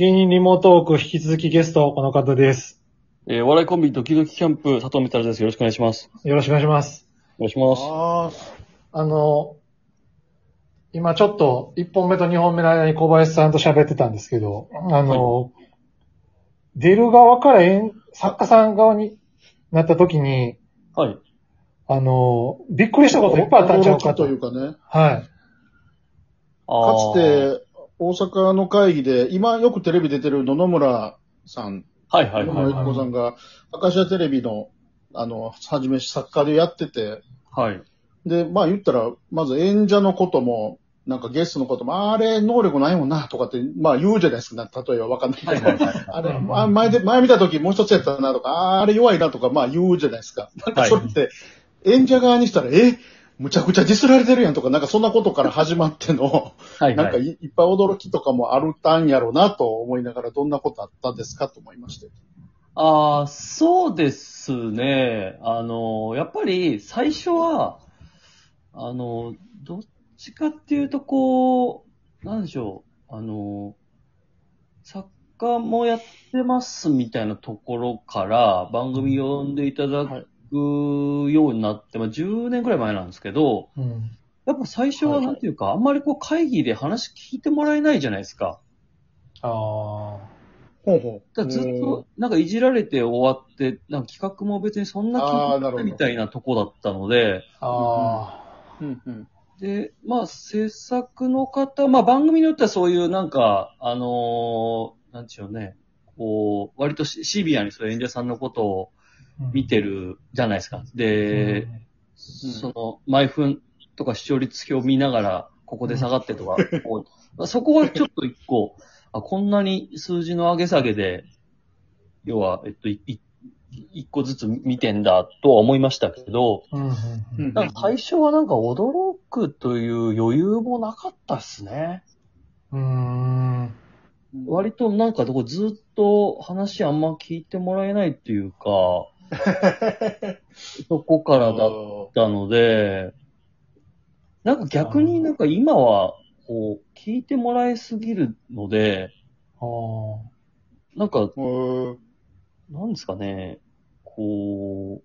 芸人リモートトーク、引き続きゲスト、この方です。えー、お笑いコンビドキドキキャンプ、佐藤メタルです。よろしくお願いします。よろしくお願いします。お願いします。ああの、今ちょっと、1本目と2本目の間に小林さんと喋ってたんですけど、あの、出る側から演作家さん側になった時に、はい。あの、びっくりしたあ。こといっぱいあったんちゃう驚きとかと。いうかね。はい。あかつて、大阪の会議で、今よくテレビ出てる野々村さん、はいはいはい。野々村ゆき子さんが、アカシアテレビの、あの、はじめ作家でやってて、はい。で、まあ言ったら、まず演者のことも、なんかゲストのことも、あれ、能力ないもんな、とかって、まあ言うじゃないですか、例えばわかんないけど。はいはいはい。あれ、前で、前見た時もう一つやったなとか、あーあれ弱いなとか、まあ言うじゃないですか。なんかそれって、演者側にしたら、え？むちゃくちゃディスられてるやんとか、なんかそんなことから始まっての、はいなんかはい。いいっぱい驚きとかもあるたんやろうなと思いながら、どんなことあったんですかと思いまして。ああ、そうですね。あの、やっぱり最初は、あの、どっちかっていうとこう、なんでしょう、あの、作家もやってますみたいなところから番組呼んでいただくようになって、まあ10年くらい前なんですけど、うん。やっぱ最初ははいなんていうか、あんまりこう会議で話聞いてもらえないじゃないですか。ああ。ほうほだからずっと、なんかいじられて終わって、なんか企画も別にそんなあーなるほど聞いてみたいなとこだったので、あう。うんうん。で、まあ制作の方、まあ番組によってはそういうなんか、あのーなんでしょうね、こう、割とシシビアにそういう演者さんのことをあ。見てるじゃないですか。で、その、毎分とか視聴率表を見ながら、ここで下がってとか、こうそこはちょっと一個、あ、こんなに数字の上げ下げで、要は、えっと、一個ずつ見てんだとは思いましたけど、なんか最初はなんか驚くという余裕もなかったですね。うん。うん。割となんかどこずっと話あんま聞いてもらえないっていうか、そこからだったので、なんか逆になんか今は、こう、聞いてもらえすぎるので、ああ。なんか、うんなんですかね、こ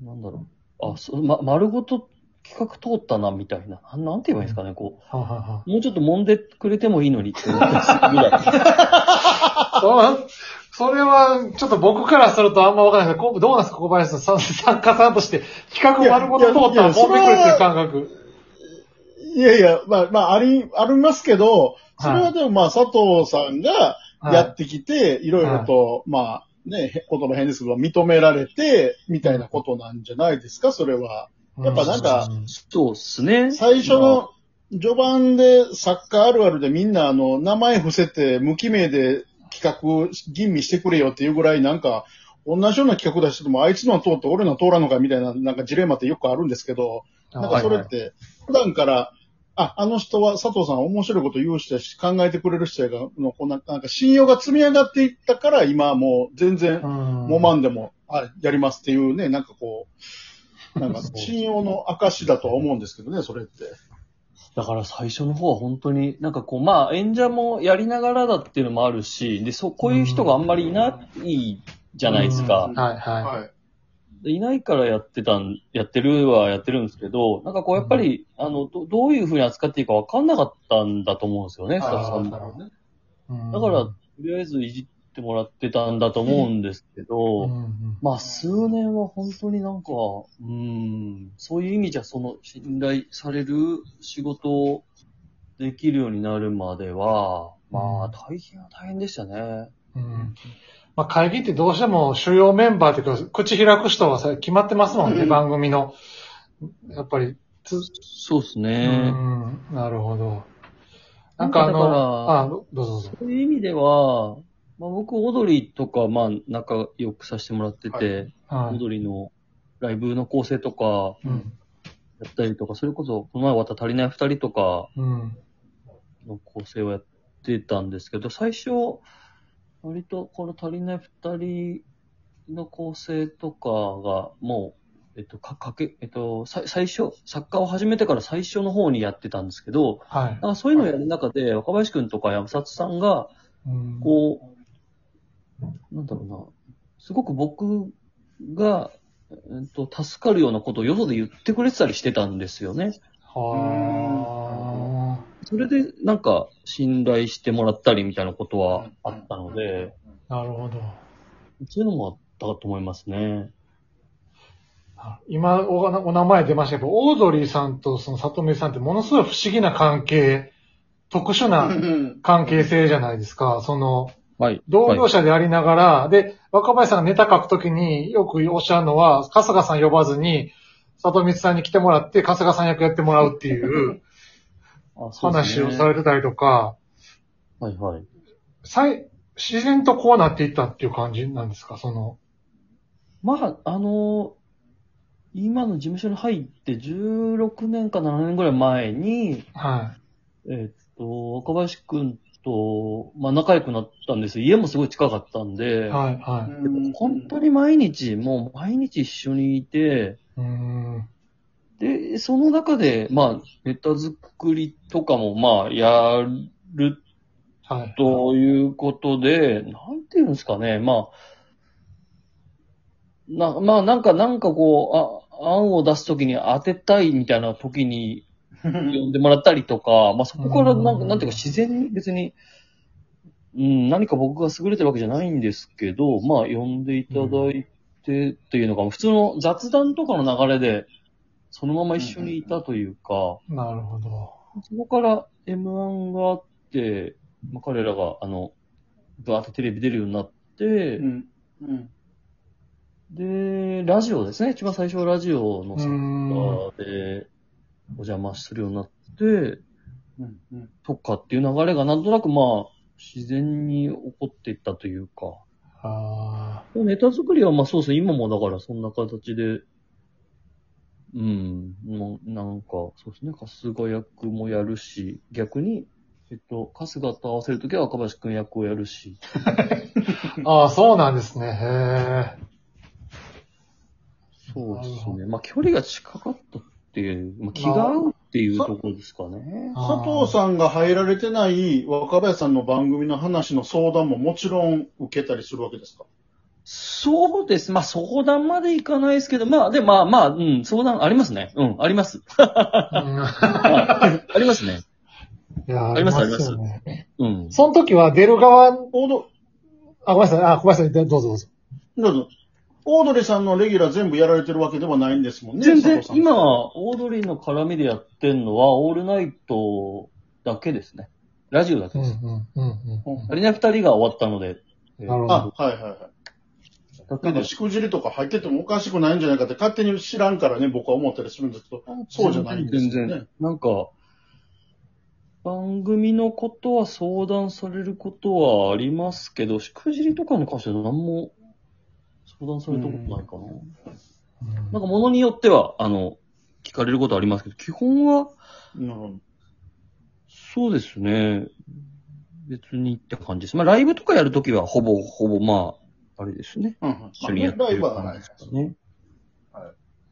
う、なんだろう、あ、そま、丸ごと企画通ったな、みたいな。なんなんて言えばいいんですかね、こははは。う。もうちょっと揉んでくれてもいいのにって思ってますぐらい。それは、ちょっと僕からするとあんまわからないけど、こどうなんですか、小林さん、さ作家さんとして、企画丸ごと通ったらいやいや飛んでくるっていう感覚。いやいや、まあ、まあ、あり、ありますけど、それはでもまあ、佐藤さんがやってきて、いろいろと、まあ、ね、へことの変ですけど、認められて、みたいなことなんじゃないですか、それは。やっぱなんかうんそうっすね。最初の序盤で作家あるあるでみんなあの、名前伏せて無記名で企画吟味してくれよっていうぐらいなんか、同じような企画出してても、あいつのは通って俺のは通らんのかみたいな、なんかジレンマってよくあるんですけど、なんかそれって、普段から、あ、あの人は佐藤さん面白いこと言う人やし、考えてくれる人やが、のこんかなんか信用が積み上がっていったから、今はもう全然、うんもまんでも、あ、やりますっていうね、なんかこう、なんか 信用の証だとは思うんですけどね、それって。だから最初の方は本当に、なんかこう、まあ演者もやりながらだっていうのもあるし、で、そ、こういう人があんまりいないじゃないですか。うん。はいはい。はい。でいないからやってたん、やってるはやってるんですけど、なんかこうやっぱり、あの、どどういうふうに扱っていいかわかんなかったんだと思うんですよね、スタッフさんも。だから、とりあえずいじってもらってたんだと思うんですけど、うんうんまあ数年は本当になんか、うん、そういう意味じゃその信頼される仕事をできるようになるまでは、まあ大変は大変でしたね。うんまあ、会議ってどうしても主要メンバーっていうか、口開く人はさ決まってますもんね、うん番組の。やっぱり、つ、そうですうね。ん、なるほど。なんかあの、あ、どどうぞどうぞ。そういう意味では、まあ僕、オドリーとか、まあ仲良くさせてもらってて、はいオドリーのライブの構成とかうん。やったりとか、それこそ、この前終わった足りない二人とか、うん。の構成をやってたんですけど、最初、割とこの足りない二人の構成とかが、もう、えっと、か、かけ、えっと、さ最初、作家を始めてから最初の方にやってたんですけど、はいなん。かそういうのをやる中で、若林くんとか山里さんが、うんこう、なんだろうな、すごく僕が、えっと、助かるようなことをよそで言ってくれてたりしてたんですよね。はそれで、なんか、信頼してもらったりみたいなことはあったので、あ。なるほど。そういうのもあったと思いますね。今お、お名前出ましたけど、オードリーさんとその里見さんってものすごい不思議な関係、特殊うなん関係性じゃないですか。その、はい。同業者でありながら、で、若林さんがネタ書くときによくおっしゃるのは、春日さん呼ばずに、里光さんに来てもらって、春日さん役やってもらうっていう 話をされてたりとか、はいはい。さい自然とこうなっていったっていう感じなんですか？その、まあ、あの、今の事務所に入って16年か7年ぐらい前に、はえっと、若林くんと、まあ仲良くなったんですよ。家もすごい近かったんい。で、はい、はい。うん本当に毎日、もう毎日一緒にいて、うーん。で、その中で、まあ、ネタ作りとかも、まあ、やるはい。ということで、なんていうんですかね、まあ、な、まあ、なんか、なんかこう、あ、案を出すときに当てたいみたいな時に 呼んでもらったりとか、まあ、そこからなんか、うんなんていうか自然に別に、うん、何か僕が優れてるわけじゃないんですけど、まあ、呼んでいただいてっていうのが、普通の雑談とかの流れで、そのまま一緒にいたというか、なるほど。そこから M1 があって、まあ、彼らが、あの、バーってテレビ出るようになって、うん。うん。で、ラジオですね。一番最初はラジオのうーセンん。ターでお邪魔するようになって、うん。うん。とかっていう流れがなんとなくまあ、自然に起こっていったというか。あネタ作りはまあそうですね。今もだからそんな形で、うん、もうなんか、そうですね。春日役もやるし、逆に、えっと、春日と合わせるときは若林くん役をやるし。あ。ああ、そうなんですね。へえ。そうですね。まあ距離が近かったっていう、まあ気が合うっていうところですかね。佐藤さんが入られてない若林さんの番組の話の相談ももちろん受けたりするわけですか？そうです。まあ相談までいかないですけど、まあで、まあまあ、うん、相談ありますね。うん、あります。うん ありますね。いや、ありますよね。うん。その時は出る側、オード、あ、ごめんなさい。あ、小林さん、どうぞどうぞ。どうぞ。オードリーさんのレギュラー全部やられてるわけではないんですもんね。全然佐藤、さん今、オードリーの絡みでやってんのは、オールナイトだけですね。ラジオだけうん、です。うん、うん、あれね、二人が終わったので。なるほどあ、はいはいはい。だけでなんか、しくじりとか入っててもおかしくないんじゃないかって勝手に知らんからね、僕は思ったりするんですけど、そうじゃないんですよね全然。。なんか、番組のことは相談されることはありますけど、しくじりとかに関しては何も相談されたことないかな。うんなんか物によっては、あの、聞かれることありますけど、基本は。そうですね。別にって感じです。まあ、ライブとかやるときは、ほぼ、ほぼ、まあ、あれですね。うんうん一緒にやってライるブはない感じですかね。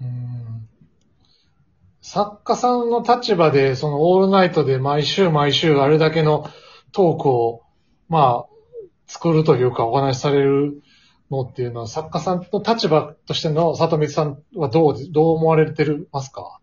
うん作家さんの立場で、そのオールナイトで毎週毎週あれだけのトークを、まあ、作るというかお話しされるのっていうのは、作家さんの立場としての里光さんはどう、どう思われてるますか？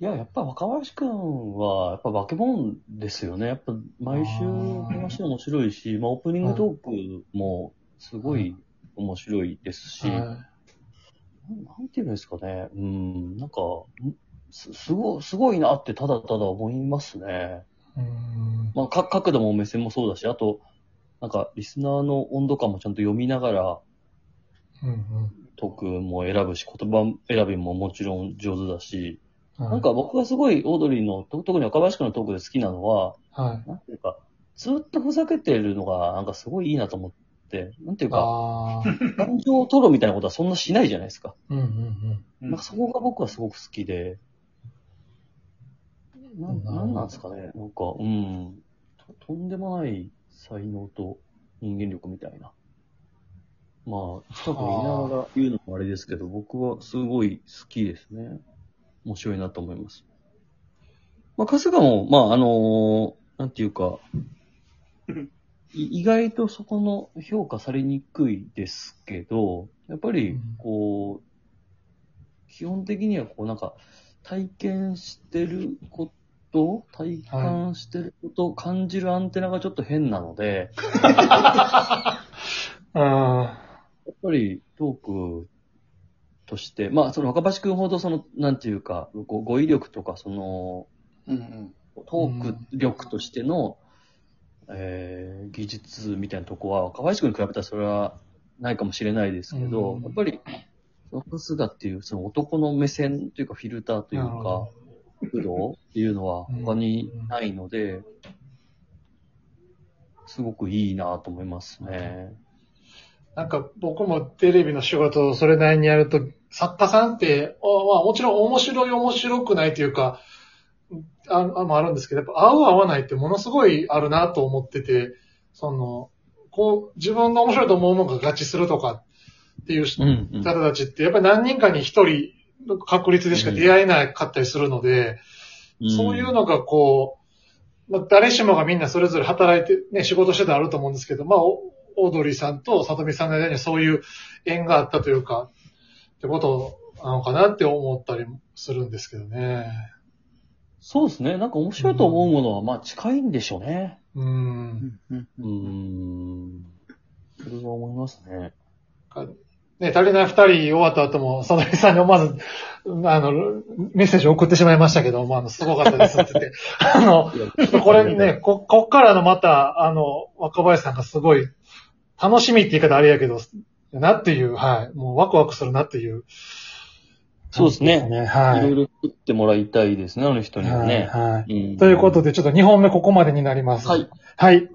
いや、やっぱ若林くんは、やっぱ化け物ですよね。やっぱ毎週話面白いし、まあオープニングトークもすごい面白いですし、はなんなんていうんですかね。うん、なんか、んす、すご、すごいなってただただ思いますね。いうんまあ、か、角度も目線もそうだし、あと、なんか、リスナーの温度感もちゃんと読みながら、うんうんトークも選ぶし、言葉選びももちろん上手だし、はいなんか僕がすごいオードリーの、と特に若林くんのトークで好きなのは、はい。なんていうか、ずっとふざけてるのが、なんかすごいいいなと思って、なんていうか、ああ。感情を取るみたいなことはそんなしないじゃないですか。うんうんうん。なんかそこが僕はすごく好きで、な、なるほどなんなんですかね。なんか、うんと。とんでもない才能と人間力みたいな。まあ、近くにいながら言うのもあれですけど、僕はすごい好きですね。面白いなと思います。まあ、春日も、まあ、あのーなんていうか、い意外とそこの評価されにくいですけど、やっぱりうん、こう、基本的にはこうなんか、体験してること、体感してること、感じるアンテナがちょっと変なので、うん。やっぱりトークとして、まあその若林くんほどその、なんていうか、ご語彙力とかその、うんうん。トーク力としての、えー技術みたいなとこは、若林君に比べたらそれはないかもしれないですけど、うんやっぱり、その春日っていう、その男の目線というかフィルターというか、角度っていうのは他にないので、すごくいいなと思いますね。なんか僕もテレビの仕事をそれなりにやると、作家さんって、あまあもちろん面白い面白くないというか、ああもあるんですけど、やっぱ合う合わないってものすごいあるなと思ってて、その、こう、自分が面白いと思うものが合致するとかっていう人うん、うん。たちって、やっぱり何人かに一人の確率でしか出会えなかったりするので、そういうのがこう、まあ、誰しもがみんなそれぞれ働いて、ね、仕事してたらあると思うんですけど、まあ、おオードリーさんと里見さんの間にはそういう縁があったというか、ってことなのかなって思ったりもするんですけどね。そうですね。なんか面白いと思うものは、まあ近いんでしょうね。うん。うんうーん。それは思いますね。ね、足りない二人終わった後も、里見さんに思わず、あの、メッセージ送ってしまいましたけど、まあ、あの、すごかったですって言って。あの、これね、こ、こっからのまた、あの、若林さんがすごい、楽しみって言い方あれやけど、なっていう、はい。もうワクワクするなっていう。そうですね。ね、はいい。ろいろ作ってもらいたいですね、あの人にはね。はい。はいうんということで、ちょっと2本目ここまでになります。はい。はい。